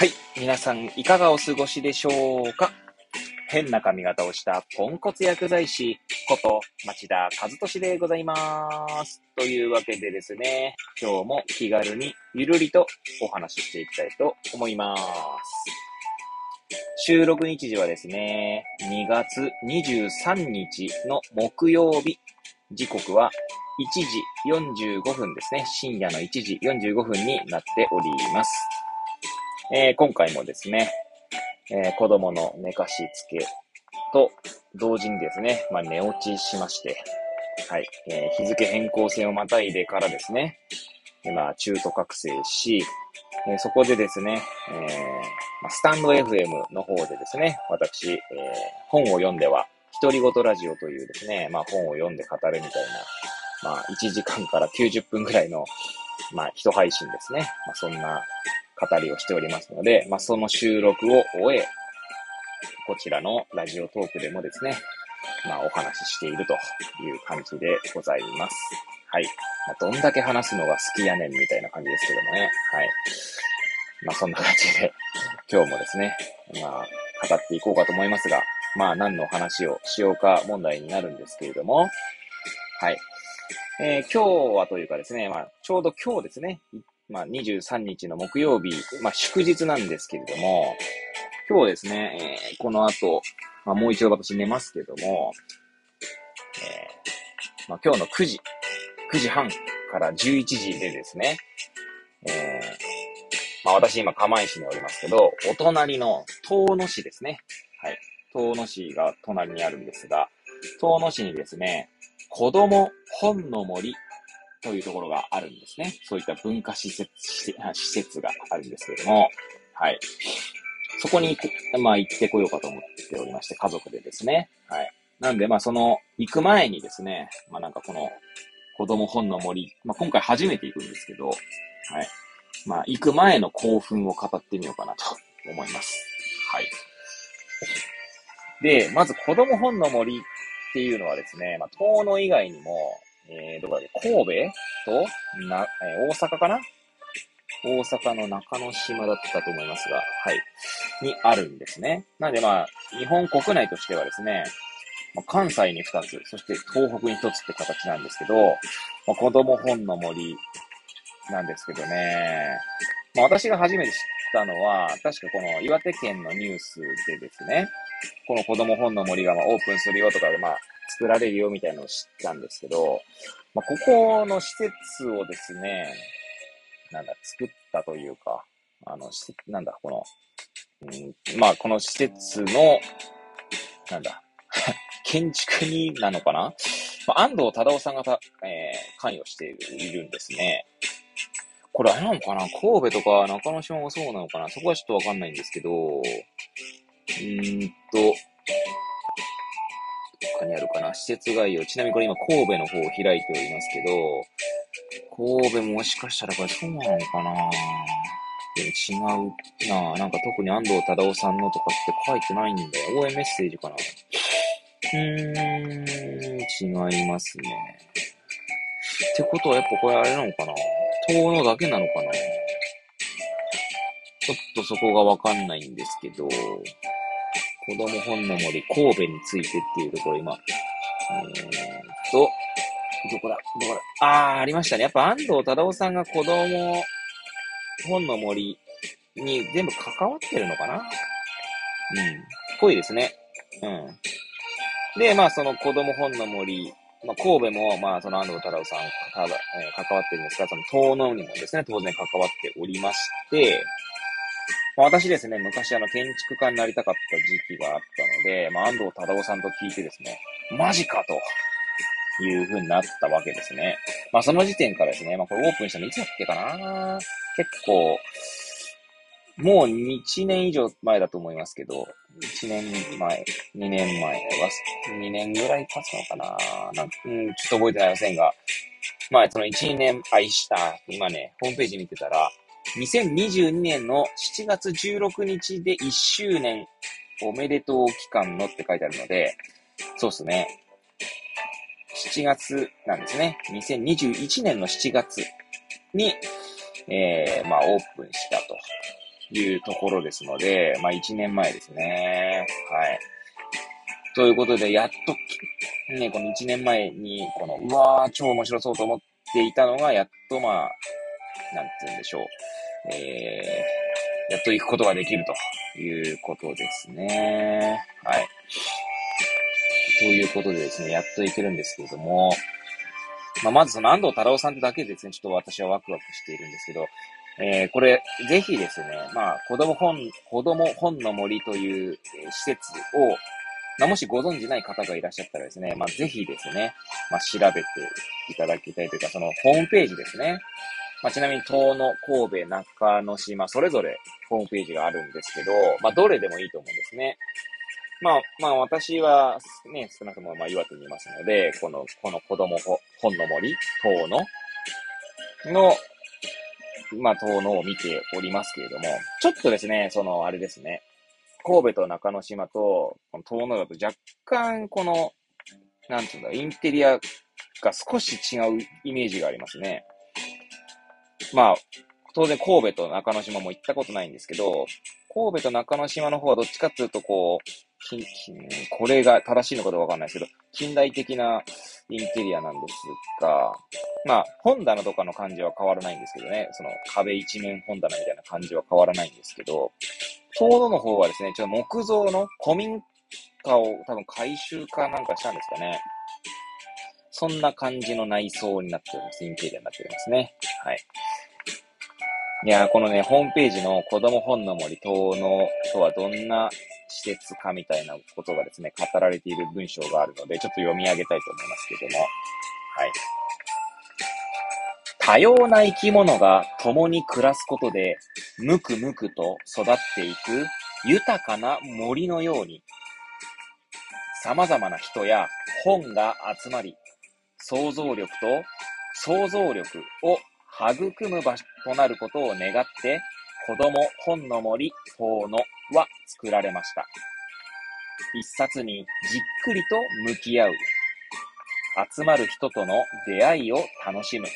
はい。皆さん、いかがお過ごしでしょうか？変な髪型をしたポンコツ薬剤師こと町田和俊でございます。というわけでですね、今日も気軽にゆるりとお話ししていきたいと思います。収録日時はですね、2月23日の木曜日、時刻は1時45分ですね。深夜の1時45分になっております。えー今回もですね、えー子供の寝かしつけと同時にですね、まあ、寝落ちしまして、はい、えー日付変更線をまたいでからですね、今、中途覚醒し、えーそこでですね、えーまあスタンド FM の方でですね、私、えー本を読んでは、独り言ラジオというですね、まあ、本を読んで語るみたいな、まあ、1時間から90分ぐらいの、まあ、一配信ですね。まあ、そんな語りをしておりますので、まあ、その収録を終え、こちらのラジオトークでもですね、まあ、お話ししているという感じでございます。はい。まあ、どんだけ話すのが好きやねんみたいな感じですけどもね。はい。まあ、そんな感じで、今日もですね、まあ、語っていこうかと思いますが、まあ、何の話をしようか問題になるんですけれども、はい。えー今日はというかですね、まあ、ちょうど今日ですね、いまあ、23日の木曜日、まあ、祝日なんですけれども、今日ですね、えーこの後、まあ、もう一度私寝ますけども、えーまあ、今日の9時、9時半から11時でですね、えーまあ、私今釜石におりますけど、お隣の遠野市ですね。はい。遠野市が隣にあるんですが、遠野市にですね、子供本の森というところがあるんですね。そういった文化施設、施設があるんですけれども、はい。そこに行く、まあ行ってこようかと思っておりまして、家族でですね。はい。なんで、まあその、行く前にですね、まあなんかこの、子供本の森、まあ今回初めて行くんですけど、はい。まあ行く前の興奮を語ってみようかなと思います。はい。で、まず子供本の森っていうのはですね、まあ遠野以外にも、えー、どこだっけ、神戸？と、な、えー大阪かな？大阪の中之島だったと思いますが、はい。にあるんですね。なんでまあ、日本国内としてはですね、まあ関西に2つ、そして東北に1つって形なんですけど、まあ、子供本の森なんですけどね、まあ、私が初めて知ったのは、確かこの岩手県のニュースでですね、この子供本の森がまオープンするよとかで、まあ、作られるよみたいなのを知ったんですけど、まあ、ここの施設をですね、なんだ、作ったというか、あの、なんだ、この、うん、まあ、この施設の、なんだ、建築になのかな、まあ、安藤忠夫さんがた、えー関与しているんですね。これあれなのかな？神戸とか中之島もそうなのかな？そこはちょっとわかんないんですけど、うーんと、かにあるかな。施設概要。ちなみにこれ今神戸の方を開いておりますけど、神戸もしかしたらこれそうなのかな。でも違うな。なんか特に安藤忠夫さんのとかって書いてないんだよ。応援メッセージかな。うーん、違いますね。ってことはやっぱこれあれなのかな。遠野だけなのかな。ちょっとそこがわかんないんですけど、子供本の森神戸についてっていうところ今、えーっと、どこだ？どこだ？あー、ありましたね。やっぱ安藤忠夫さんが子供本の森に全部関わってるのかな？うん。ぽいですね。うん。で、まあその子供本の森、まあ神戸も、まあその安藤忠夫さんかか、えー関わってるんですが、その遠野にもですね、当然関わっておりまして、まあ私ですね、昔あの建築家になりたかった時期があったので、まあ安藤忠夫さんと聞いてですね、マジかという風になったわけですね。まあその時点からですね、まあこれオープンしたのいつだっけかな？結構、もう1年以上前だと思いますけど、1年前、2年前は、2年ぐらい経つのかな？なんうん、ちょっと覚えてないませんが、まあその1、2年愛した、今ね、ホームページ見てたら、2022年の7月16日で1周年おめでとう期間のって書いてあるので、そうですね。7月なんですね。2021年の7月に、えー、まあオープンしたというところですので、まあ1年前ですね。はい。ということで、やっと、ね、この1年前に、この、うわー、超面白そうと思っていたのが、やっとまあ、なんて言うんでしょう。えー、やっと行くことができるということですね。はい。ということでですね、やっと行けるんですけれども、まあ、まずその安藤太郎さんってだけでですね、ちょっと私はワクワクしているんですけど、えー、これ、ぜひですね、まあ、子供本、子供本の森という、えー、施設を、まあ、もしご存知ない方がいらっしゃったらですね、まあ、ぜひですね、まあ、調べていただきたいというか、そのホームページですね。まあ、ちなみに、遠野、神戸、中之島、それぞれホームページがあるんですけど、まあ、どれでもいいと思うんですね。まあ、まあ、私は、ね、少なくとも、まあ、岩手にいますので、この、この子供本の森、遠野の、まあ、遠野を見ておりますけれども、ちょっとですね、その、あれですね、神戸と中之島と、この遠野だと若干、この、なんていうんだ、インテリアが少し違うイメージがありますね。まあ、当然神戸と中之島も行ったことないんですけど、神戸と中之島の方はどっちかっていうと、こう、これが正しいのかどうかわかんないですけど、近代的なインテリアなんですが、まあ、本棚とかの感じは変わらないんですけどね、その壁一面本棚みたいな感じは変わらないんですけど、ちょうどの方はですね、ちょっと木造の古民家を多分改修かなんかしたんですかね。そんな感じの内装になっております。インテリアになっておりますね。はい。いやこのね、ホームページの子供本の森等のとはどんな施設かみたいなことがですね、語られている文章があるので、ちょっと読み上げたいと思いますけども。はい。多様な生き物が共に暮らすことで、むくむくと育っていく豊かな森のように、様々な人や本が集まり、想像力と想像力を育む場所となることを願って、子供本の森等のは作られました。一冊にじっくりと向き合う。集まる人との出会いを楽しむ。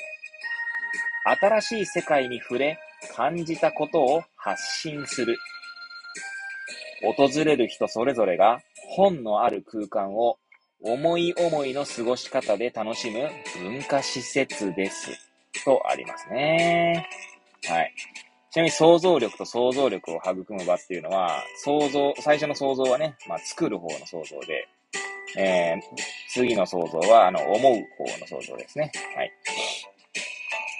新しい世界に触れ、感じたことを発信する。訪れる人それぞれが本のある空間を思い思いの過ごし方で楽しむ文化施設です。とありますね。はい。ちなみに想像力と想像力を育む場っていうのは、想像、最初の想像はね、まあ作る方の想像で、えー、次の想像は、あの、思う方の想像ですね。はい。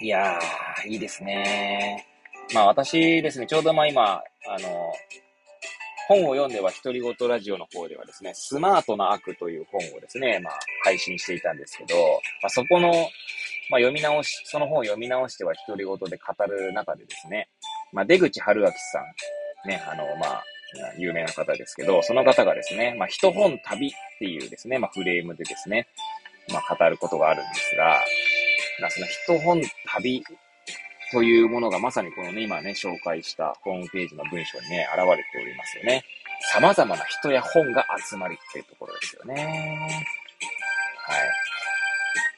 いやー、いいですね。まあ私ですね、ちょうどまあ今、あの、本を読んでは独り言ラジオの方ではですね、スマートな悪という本をですね、まあ配信していたんですけど、まあ、そこの、まあ、読み直し、その本を読み直しては独り言で語る中でですね、まあ、出口春明さん、ね、あの、まあ、有名な方ですけど、その方がですね、まあ、一本旅っていうですね、まあ、フレームでですね、まあ、語ることがあるんですが、まあ、その一本旅というものがまさにこのね、今ね、紹介したホームページの文章にね、現れておりますよね。様々な人や本が集まりっていうところですよね。はい。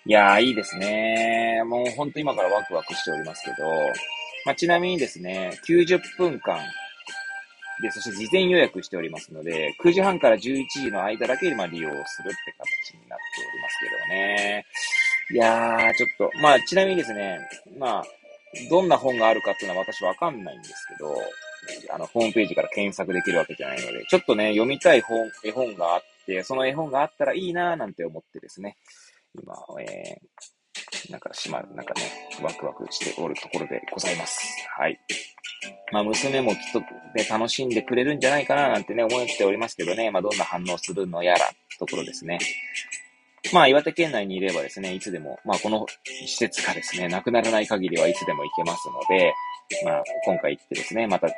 いやー、いいですね。もうほんと今からワクワクしておりますけど、まあ、ちなみにですね、90分間で、そして事前予約しておりますので、9時半から11時の間だけま利用するって形になっておりますけどね。いやー、ちょっと、まあ、ちなみにですね、まあ、どんな本があるかっていうのは私わかんないんですけど、あの、ホームページから検索できるわけじゃないので、ちょっとね、読みたい本、絵本があって、その絵本があったらいいなーなんて思ってですね、今、えー、なんかしま、なんかね、ワクワクしておるところでございます。はい。まあ、娘もきっとね、楽しんでくれるんじゃないかななんてね、思っておりますけどね、まあ、どんな反応するのやら、ところですね。まあ、岩手県内にいればですね、いつでも、まあ、この施設がですね、なくならない限りはいつでも行けますので、まあ、今回行ってですね、また、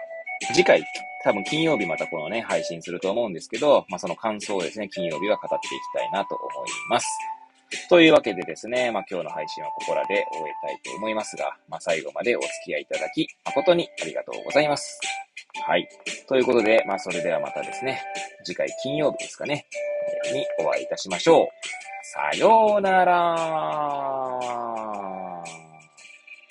次回、多分金曜日またこのね、配信すると思うんですけど、まあ、その感想をですね、金曜日は語っていきたいなと思います。というわけでですね、まあ、今日の配信はここらで終えたいと思いますが、まあ、最後までお付き合いいただき、誠にありがとうございます。はい。ということで、まあ、それではまたですね、次回金曜日ですかね、にお会いいたしましょう。さようなら